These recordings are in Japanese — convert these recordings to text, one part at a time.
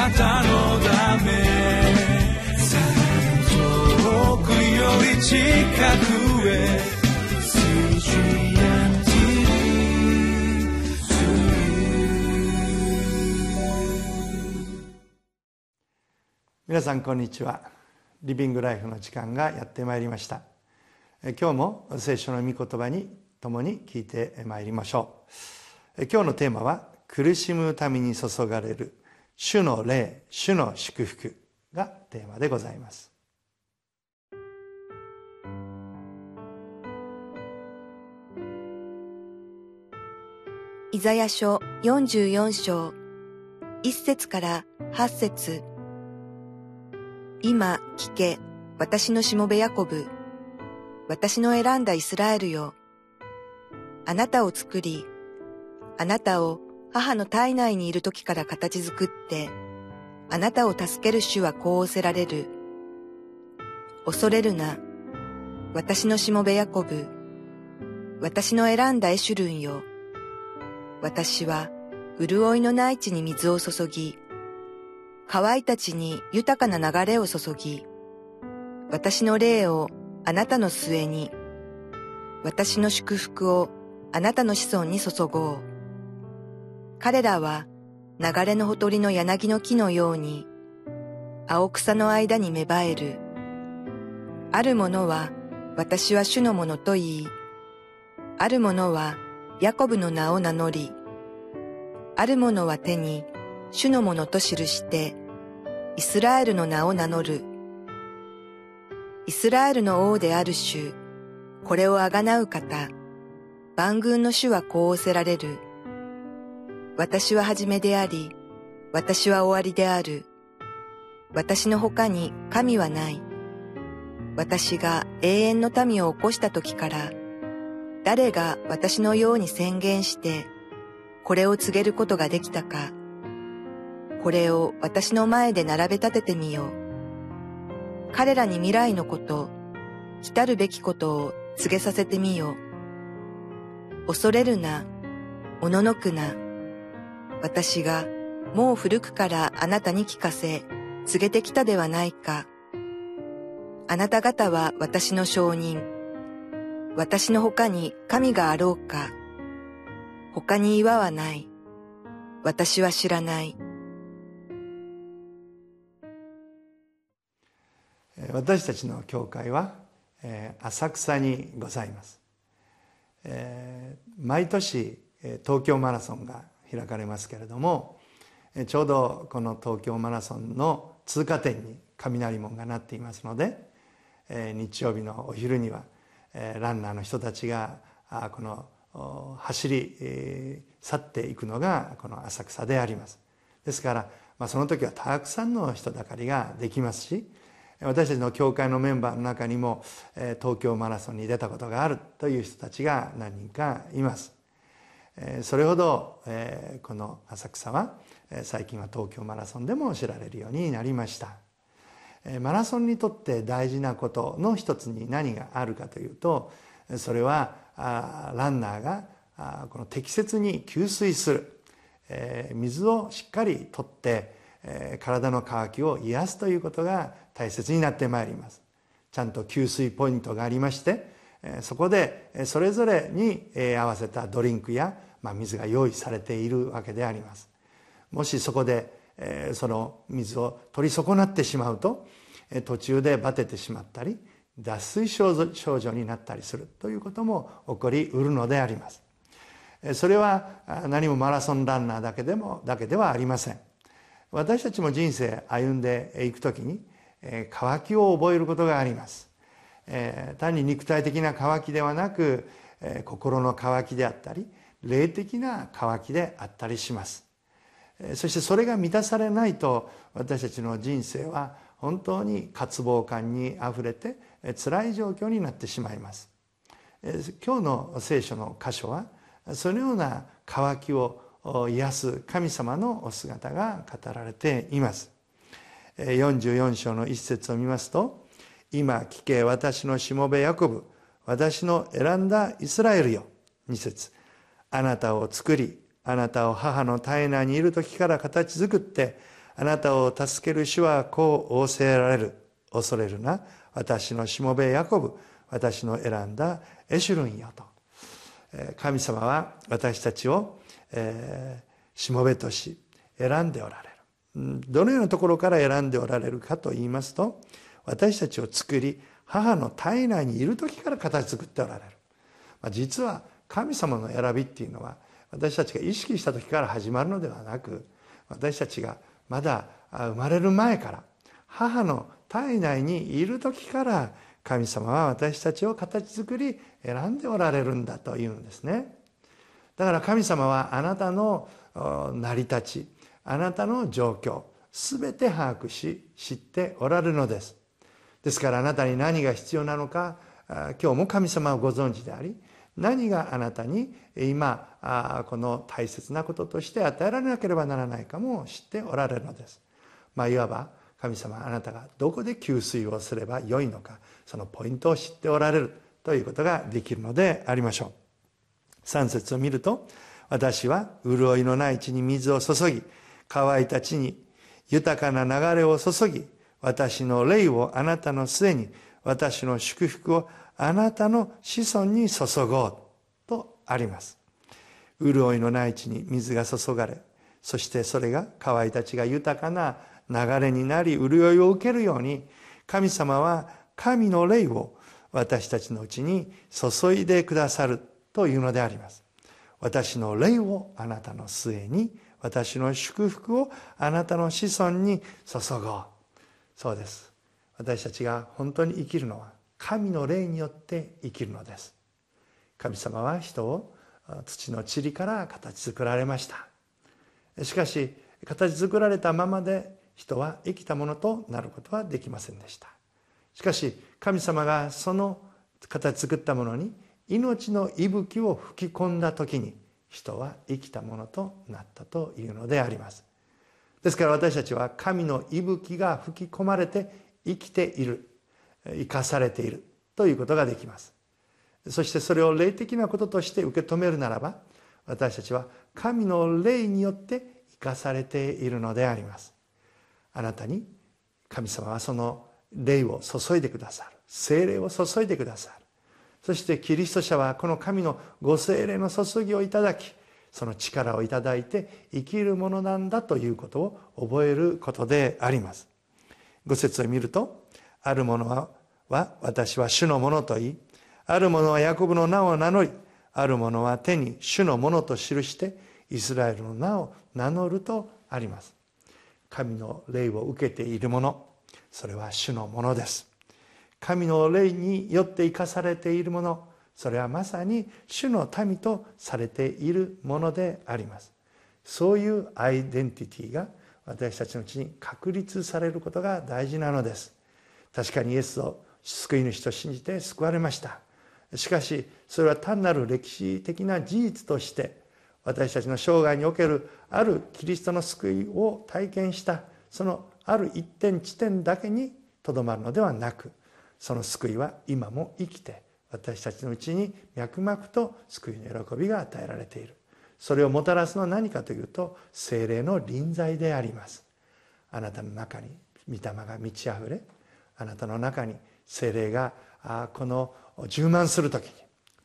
なたのため遠くより近くへ皆さんこんにちは。リビングライフの時間がやってまいりました。今日も聖書の御言葉に共に聞いてまいりましょう。今日のテーマは苦しむために注がれる主の霊主の祝福がテーマでございますイザヤ書44章1節から8節今聞け、私のしもべヤコブ。私の選んだイスラエルよ。あなたを作り、あなたを母の体内にいる時から形作って、あなたを助ける主はこう仰せられる。恐れるな。私のしもべヤコブ。私の選んだエシュルンよ。私は潤いのない地に水を注ぎ、乾いた地に豊かな流れを注ぎ、私の霊をあなたの末に、私の祝福をあなたの子孫に注ごう。彼らは流れのほとりの柳の木のように、青草の間に芽生える。ある者は私は主のものと言い、ある者はヤコブの名を名乗り、ある者は手に主のものと記してイスラエルの名を名乗る。イスラエルの王である主、これをあがなう方、万軍の主はこう仰せられる。私は初めであり、私は終わりである。私の他に神はない。私が永遠の民を起こした時から、誰が私のように宣言して、これを告げることができたか。これを私の前で並べ立ててみよう。彼らに未来のこと、来たるべきことを告げさせてみよう。恐れるな、おののくな。私がもう古くからあなたに聞かせ、告げてきたではないか。あなた方は私の証人。私の他に神があろうか。他に岩はない。私は知らない。私たちの教会は浅草にございます毎年東京マラソンが開かれますけれどもちょうどこの東京マラソンの通過点に雷門がなっていますので日曜日のお昼にはランナーの人たちがこの走り去っていくのがこの浅草であります。ですから、ま、その時はたくさんの人だかりができますし私たちの教会のメンバーの中にも東京マラソンに出たことがあるという人たちが何人かいます。それほどこの浅草は最近は東京マラソンでも知られるようになりました。マラソンにとって大事なことの一つに何があるかというとそれはランナーがこの適切に給水する。水をしっかりとって体の渇きを癒すということが大切になってまいります。ちゃんと給水ポイントがありましてそこでそれぞれに合わせたドリンクや水が用意されているわけであります。もしそこでその水を取り損なってしまうと途中でバテてしまったり脱水症状になったりするということも起こりうるのであります。それは何もマラソンランナーだけでもだけではありません。私たちも人生歩んでいく時に渇きを覚えることがあります。単に肉体的な渇きではなく心の渇きであったり霊的な渇きであったりします。そしてそれが満たされないと私たちの人生は本当に渇望感にあふれて辛い状況になってしまいます。今日の聖書の箇所はそのような渇きを癒す神様のお姿が語られています。44章の一節を見ますと「今聞け私のしもべヤコブ私の選んだイスラエルよ」二節。あなたを作りあなたを母の体内にいる時から形作ってあなたを助ける主はこう仰せられる。恐れるな。私のしもべヤコブ私の選んだエシュルンよと。神様は私たちをしもべとし選んでおられる。どのようなところから選んでおられるかと言いますと私たちを作り母の体内にいる時から形作っておられる、まあ、実は神様の選びっていうのは私たちが意識した時から始まるのではなく私たちがまだ生まれる前から母の体内にいる時から神様は私たちを形作り選んでおられるんだというんですね。だから神様はあなたの成り立ちあなたの状況全て把握し知っておられるのです。ですからあなたに何が必要なのか今日も神様をご存知であり何があなたに今この大切なこととして与えられなければならないかも知っておられるのです。まあ、いわば神様あなたがどこで給水をすればよいのかそのポイントを知っておられるということができるのでありましょう。3節を見ると私は潤いのない地に水を注ぎ乾いた地に豊かな流れを注ぎ私の霊をあなたの末に私の祝福をあなたの子孫に注ごうとあります。潤いのない地に水が注がれそしてそれが乾いた地が豊かな流れになり潤いを受けるように神様は神の霊を私たちのうちに注いでくださるというのであります。私の霊をあなたの末に私の祝福をあなたの子孫に注ごう。そうです。私たちが本当に生きるのは神の霊によって生きるのです。神様は人を土の塵から形作られました。しかし形作られたままで人は生きたものとなることはできませんでした。しかし神様がその形作ったものに命の息吹を吹き込んだ時に人は生きたものとなったというのであります。ですから私たちは神の息吹が吹き込まれて生きている。生かされているということができます。そしてそれを霊的なこととして受け止めるならば私たちは神の霊によって生かされているのであります。あなたに神様はその霊を注いでくださる。精霊を注いでくださる。そしてキリスト者はこの神のご精霊の注ぎをいただきその力をいただいて生きるものなんだということを覚えることであります。五節を見るとある者は私は主のものと言いある者はヤコブの名を名乗りある者は手に主のものと記してイスラエルの名を名乗るとあります。神の霊を受けている者それは主のものです。神の霊によって生かされているものそれはまさに主の民とされているものであります。そういうアイデンティティが私たちのうちに確立されることが大事なのです。確かにイエスを救い主と信じて救われました。しかしそれは単なる歴史的な事実として私たちの生涯におけるあるキリストの救いを体験したそのある一点地点だけにとどまるのではなくその救いは今も生きて私たちのうちに脈々と救いの喜びが与えられている。それをもたらすのは何かというと精霊の臨在であります。あなたの中に御霊が満ち溢れあなたの中に精霊がこの充満する時に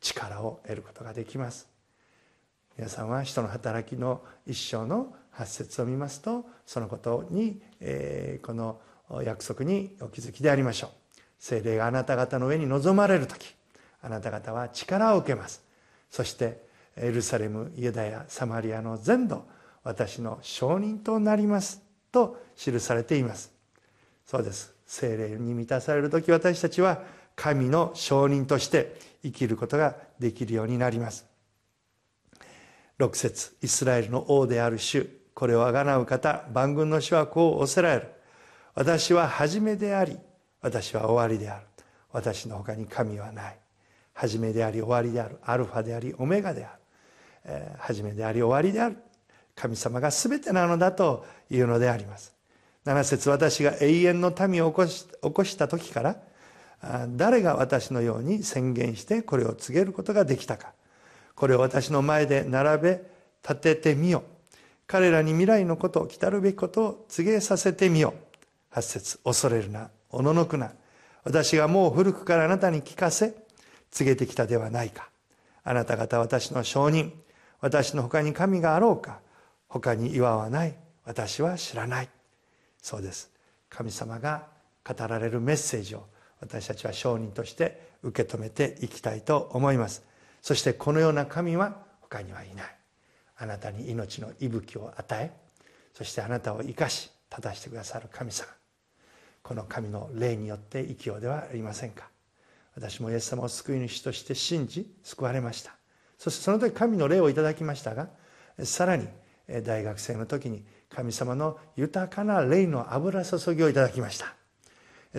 力を得ることができます。皆さんは人の働きの一生の発節を見ますとそのことに、えこの約束にお気づきでありましょう。精霊があなた方の上に臨まれる時あなた方は力を受けます。そしてエルサレムユダヤサマリアの全土私の証人となりますと記されています。そうです。精霊に満たされる時私たちは神の証人として生きることができるようになります。6節イスラエルの王である主これをあがなう方万軍の主はこう仰せられる。私は初めであり私は終わりである。私の他に神はない。初めであり終わりである。アルファでありオメガである、えー、初めであり終わりである。神様が全てなのだというのであります。7節私が永遠の民を起こし起こした時から誰が私のように宣言してこれを告げることができたか。これを私の前で並べ立ててみよ。彼らに未来のこと来たるべきことを告げさせてみよ。う8節恐れるな。おののくな。私がもう古くからあなたに聞かせ告げてきたではないか。あなた方私の証人。私の他に神があろうか。他に岩はない。私は知らない。そうです。神様が語られるメッセージを私たちは証人として受け止めていきたいと思います。そしてこのような神は他にはいない。あなたに命の息吹を与えそしてあなたを生かし正してくださる神様。この神の霊によって生きようではありませんか。私もイエス様を救い主として信じ救われました。そしてその時神の霊をいただきましたがさらに大学生の時に神様の豊かな霊の油注ぎをいただきました。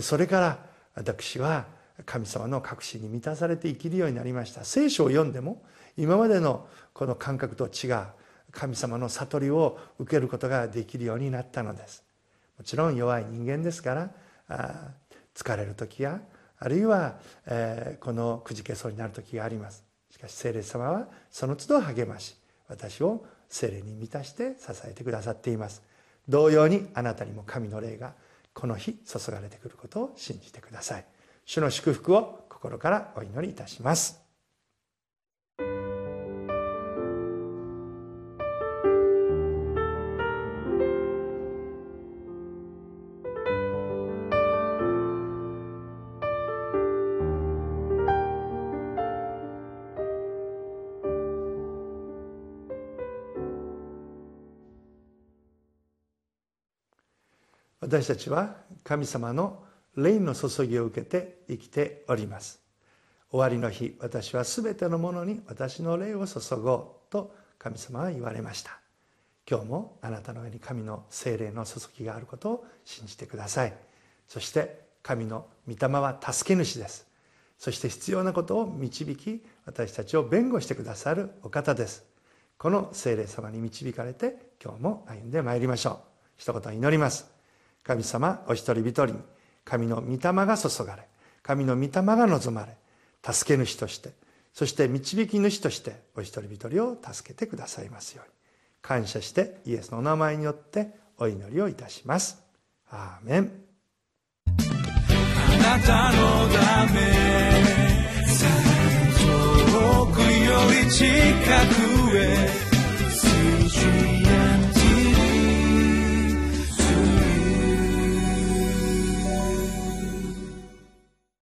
それから私は神様の確信に満たされて生きるようになりました。聖書を読んでも今までのこの感覚と違う神様の悟りを受けることができるようになったのです。もちろん弱い人間ですから疲れる時やあるいは、えー、このくじけそうになる時があります。しかし聖霊様はその都度励まし私を聖霊に満たして支えてくださっています。同様にあなたにも神の霊がこの日注がれてくることを信じてください。主の祝福を心からお祈りいたします。私たちは神様の霊の注ぎを受けて生きております。終わりの日私は全てのものに私の霊を注ごうと神様は言われました。今日もあなたの上に神の精霊の注ぎがあることを信じてください。そして神の御霊は助け主です。そして必要なことを導き私たちを弁護してくださるお方です。この精霊様に導かれて今日も歩んでまいりましょう。一言祈ります。神様お一人一人に神の御霊が注がれ神の御霊が望まれ助け主としてそして導き主としてお一人一人を助けてくださいますように。感謝してイエスのお名前によってお祈りをいたします。アーメン。あなたのため遠くより近くへ